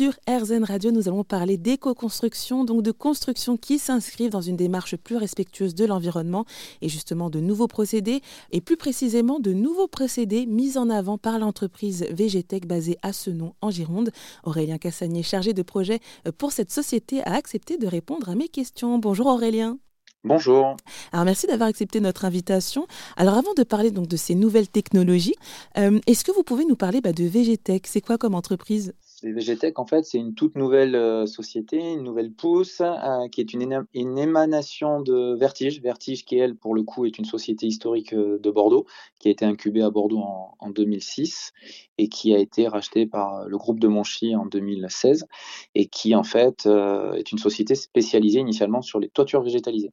Sur RZN Radio, nous allons parler d'éco-construction, donc de construction qui s'inscrivent dans une démarche plus respectueuse de l'environnement et justement de nouveaux procédés, et plus précisément de nouveaux procédés mis en avant par l'entreprise VGTech basée à Senon en Gironde. Aurélien Cassagnier, chargé de projet pour cette société, a accepté de répondre à mes questions. Bonjour Aurélien. Bonjour. Alors merci d'avoir accepté notre invitation. Alors avant de parler donc de ces nouvelles technologies, euh, est-ce que vous pouvez nous parler bah, de VGTech C'est quoi comme entreprise? VGTech, en fait, c'est une toute nouvelle euh, société, une nouvelle pousse, euh, qui est une, émanation de Vertige. Vertige, qui, elle, pour le coup, est une société historique de Bordeaux, qui a été incubée à Bordeaux en, en 2006 et qui a été rachetée par le groupe de Monchy en 2016 et qui, en fait, est une société spécialisée initialement sur les toitures végétalisées.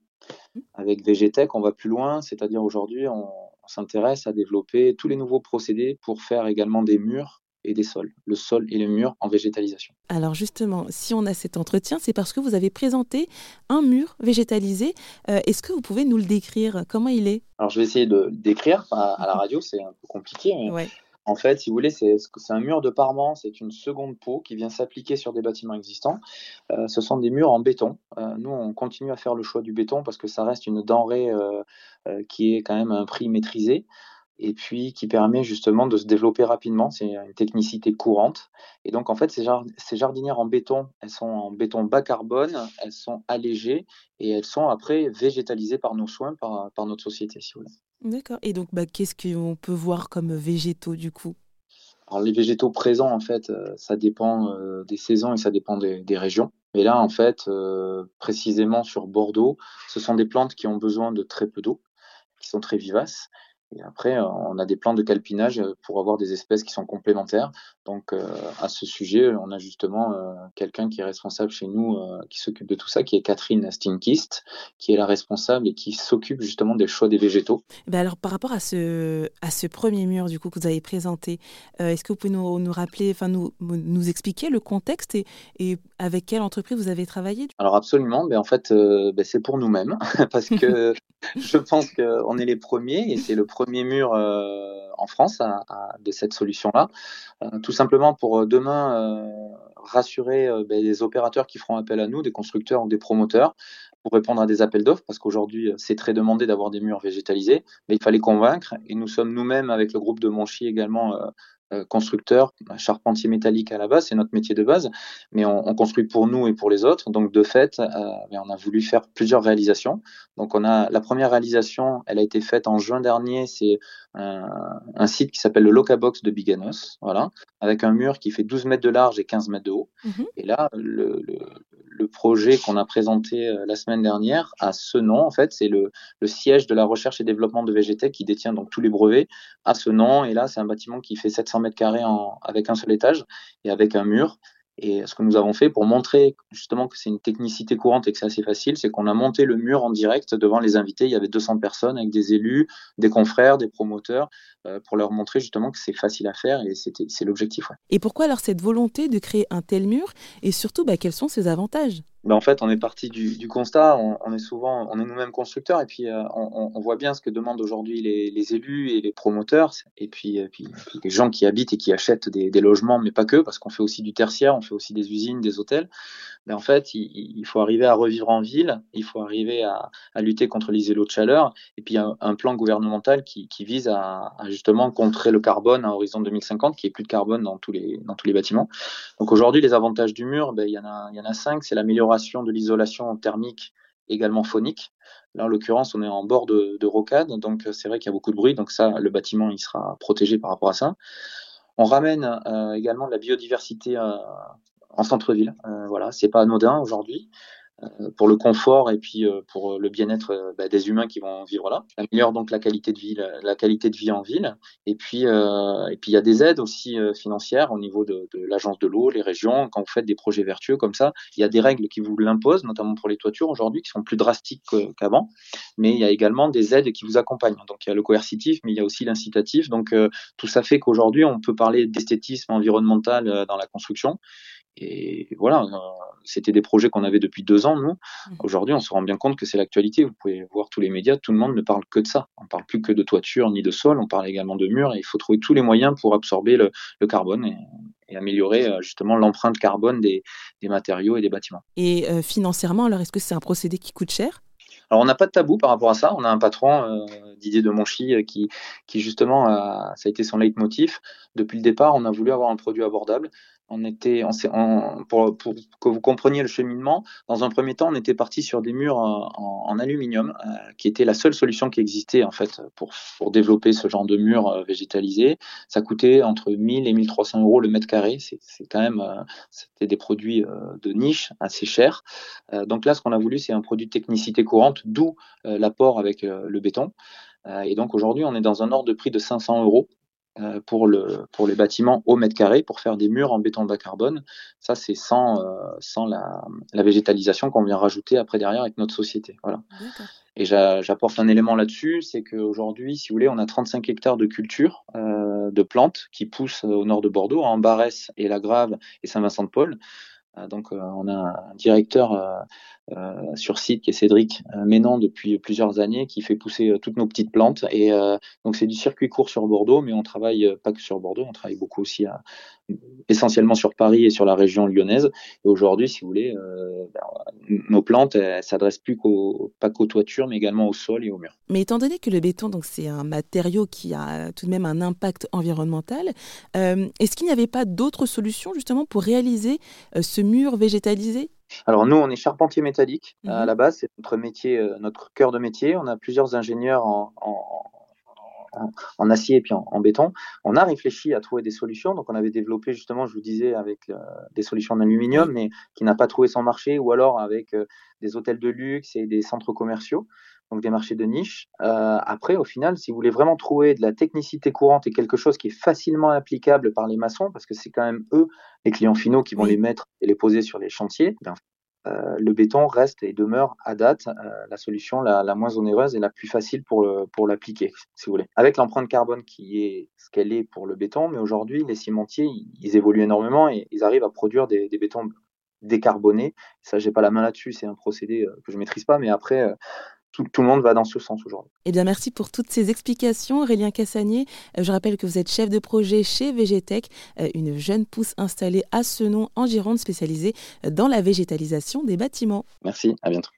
Avec VGTech, on va plus loin, c'est-à-dire aujourd'hui, on, s'intéresse à développer tous les nouveaux procédés pour faire également des murs et des sols, le sol et le mur en végétalisation. Alors justement, si on a cet entretien, c'est parce que vous avez présenté un mur végétalisé. Euh, est-ce que vous pouvez nous le décrire? Comment il est? Alors je vais essayer de le décrire à, la radio, c'est un peu compliqué. Mais en fait, si vous voulez, c'est un mur de parement, c'est une seconde peau qui vient s'appliquer sur des bâtiments existants. Euh, ce sont des murs en béton. Euh, nous, on continue à faire le choix du béton parce que ça reste une denrée euh, qui est quand même à un prix maîtrisé et puis qui permet justement de se développer rapidement. C'est une technicité courante. Et donc, en fait, ces, ces, jardinières en béton, elles sont en béton bas carbone, elles sont allégées et elles sont après végétalisées par nos soins, par, par notre société, si vous voulez. D'accord. Et donc, bah, qu'est-ce qu'on peut voir comme végétaux du coup? Alors, les végétaux présents, en fait, euh, ça dépend euh, des saisons et ça dépend des, régions. Mais là, en fait, euh, précisément sur Bordeaux, ce sont des plantes qui ont besoin de très peu d'eau, qui sont très vivaces. Et après, euh, on a des plans de calpinage euh, pour avoir des espèces qui sont complémentaires. Donc, euh, à ce sujet, on a justement quelqu'un qui est responsable chez nous, qui s'occupe de tout ça, qui est Catherine Stinkist, qui est la responsable et qui s'occupe justement des choix des végétaux. Eh ben alors, par rapport à ce, à ce premier mur du coup que vous avez présenté, est-ce que vous pouvez nous, nous rappeler, enfin nous, nous expliquer le contexte et, et, avec quelle entreprise vous avez travaillé Alors absolument, mais ben, en fait, ben, c'est pour nous-mêmes parce que je pense qu'on est les premiers et c'est le premier mur euh, en France de cette solution-là, euh, tout simplement pour euh, demain rassurer ben, les opérateurs qui feront appel à nous, des constructeurs ou des promoteurs, pour répondre à des appels d'offres, parce qu'aujourd'hui, c'est très demandé d'avoir des murs végétalisés, mais il fallait convaincre, et nous sommes nous-mêmes, avec le groupe de Monchy également, constructeur, charpentier métallique à la base, c'est notre métier de base, mais on, construit pour nous et pour les autres. Donc de fait, euh, on a voulu faire plusieurs réalisations. Donc on a la première réalisation, elle a été faite en juin dernier. C'est un, site qui s'appelle le Locabox de Biganos, voilà, avec un mur qui fait 12 mètres de large et 15 mètres de haut. Mhm. Et là, le, le projet qu'on a présenté euh, la semaine dernière a ce nom, en fait, c'est le, le, siège de la recherche et développement de VGT qui détient donc tous les brevets à ce nom. Et là, c'est un bâtiment qui fait 700 mètres carrés avec un seul étage et avec un mur. Et ce que nous avons fait pour montrer justement que c'est une technicité courante et que c'est assez facile, c'est qu'on a monté le mur en direct devant les invités. Il y avait 200 personnes avec des élus, des confrères, des promoteurs, euh, pour leur montrer justement que c'est facile à faire et c'est l'objectif. Et pourquoi alors cette volonté de créer un tel mur? Et surtout bah, quels sont ses avantages? Ben en fait, on est parti du, constat, on, est souvent, on est nous-mêmes constructeurs, et puis euh, on, voit bien ce que demandent aujourd'hui les, élus et les promoteurs, et puis, euh, puis, les gens qui habitent et qui achètent des, logements, mais pas que, parce qu'on fait aussi du tertiaire, on fait aussi des usines, des hôtels. Mais en fait, il, faut arriver à revivre en ville, il faut arriver à, lutter contre les îlots de chaleur, et puis un, plan gouvernemental qui, vise à, justement contrer le carbone à horizon 2050, qui est plus de carbone dans tous les, bâtiments. Donc aujourd'hui, les avantages du mur, ben, il y en a cinq, c'est l'amélioration de l'isolation thermique également phonique. Là, en l'occurrence, on est en bord de, rocade, donc euh, c'est vrai qu'il y a beaucoup de bruit, donc ça, le bâtiment, il sera protégé par rapport à ça. On ramène euh, également de la biodiversité euh, en centre-ville. voilà, c'est pas anodin aujourd'hui. Euh, pour le confort et puis euh, pour le bien-être euh, bah, des humains qui vont vivre là. Améliore donc la qualité de vie, la, qualité de vie en ville. Et puis, et puis il y a des aides aussi financières au niveau de, de l'agence de l'eau, les régions. Quand vous faites des projets vertueux comme ça, il y a des règles qui vous l'imposent, notamment pour les toitures aujourd'hui, qui sont plus drastiques qu'avant. Mais il y a également des aides qui vous accompagnent. Donc il y a le coercitif, mais il y a aussi l'incitatif. Donc tout ça fait qu'aujourd'hui on peut parler d'esthétisme environnemental dans la construction. et voilà, c'était des projets qu'on avait depuis deux ans, nous. Mmh. Aujourd'hui, on se rend bien compte que c'est l'actualité. Vous pouvez voir tous les médias, tout le monde ne parle que de ça. On ne parle plus que de toiture ni de sol, on parle également de murs. Et il faut trouver tous les moyens pour absorber le, carbone et, améliorer euh, justement l'empreinte carbone des, matériaux et des bâtiments. Et euh, financièrement, alors est-ce que c'est un procédé qui coûte cher? Alors on n'a pas de tabou par rapport à ça. On a un patron, euh, Didier de Monchy, qui, qui justement, ça a été son leitmotiv. Depuis le départ, on a voulu avoir un produit abordable on était, on, pour, pour, que vous compreniez le cheminement, dans un premier temps, on était parti sur des murs en, aluminium, euh, qui était la seule solution qui existait en fait pour, pour développer ce genre de mur euh, végétalisé. Ça coûtait entre 1000 et 1300 euros le mètre carré. C'est quand même, euh, c'était des produits de niche assez chers. donc là, ce qu'on a voulu, c'est un produit de technicité courante, d'où l'apport avec le béton. et donc aujourd'hui, on est dans un ordre de prix de 500 euros euh, pour, le, pour les bâtiments au mètre carré pour faire des murs en béton bas carbone. Ça, c'est sans, euh, sans la, la végétalisation qu'on vient rajouter après derrière avec notre société. Voilà. Et j'apporte un élément là-dessus, c'est qu'aujourd'hui, si vous voulez, on a 35 hectares de culture euh, de plantes qui poussent au nord de Bordeaux, en Barès et La Grave et Saint-Vincent-de-Paul. Euh, donc, on a un directeur euh, sur site qui est Cédric euh, Ménan depuis plusieurs années qui fait pousser euh, toutes nos petites plantes et donc c'est du circuit court sur Bordeaux mais on travaille pas que sur Bordeaux on travaille beaucoup aussi essentiellement sur Paris et sur la région lyonnaise et aujourd'hui si vous voulez ben, nos plantes elles, s'adressent plus qu'aux pas qu'aux toitures mais également au sol et aux murs. Mais étant donné que le béton donc c'est un matériau qui a tout de même un impact environnemental est-ce qu'il n'y avait pas d'autres solutions justement pour réaliser ce mur végétalisé alors nous, on est charpentier métallique à mmh la base, c'est notre métier, euh, notre cœur de métier. On a plusieurs ingénieurs en, acier et puis en, béton. On a réfléchi à trouver des solutions. Donc on avait développé justement, je vous disais, avec euh, des solutions en aluminium, mais qui n'a pas trouvé son marché, ou alors avec euh, des hôtels de luxe et des centres commerciaux. Donc des marchés de niche. après, au final, si vous voulez vraiment trouver de la technicité courante et quelque chose qui est facilement applicable par les maçons, parce que c'est quand même eux les clients finaux qui vont les mettre et les poser sur les chantiers, ben, euh, le béton reste et demeure à date euh, la solution la, moins onéreuse et la plus facile pour, pour l'appliquer, si vous voulez. Avec l'empreinte carbone qui est ce qu'elle est pour le béton, mais aujourd'hui, les cimentiers, ils, évoluent énormément et ils arrivent à produire des, bétons décarbonés. Ça, j'ai pas la main là-dessus, c'est un procédé euh, que je maîtrise pas, mais après, tout, le monde va dans ce sens aujourd'hui. Eh bien, merci pour toutes ces explications, Aurélien Cassanier. Euh, je rappelle que vous êtes chef de projet chez Végétech, euh, une jeune pousse installée à Senon, en Gironde, spécialisée dans la végétalisation des bâtiments. Merci, à bientôt.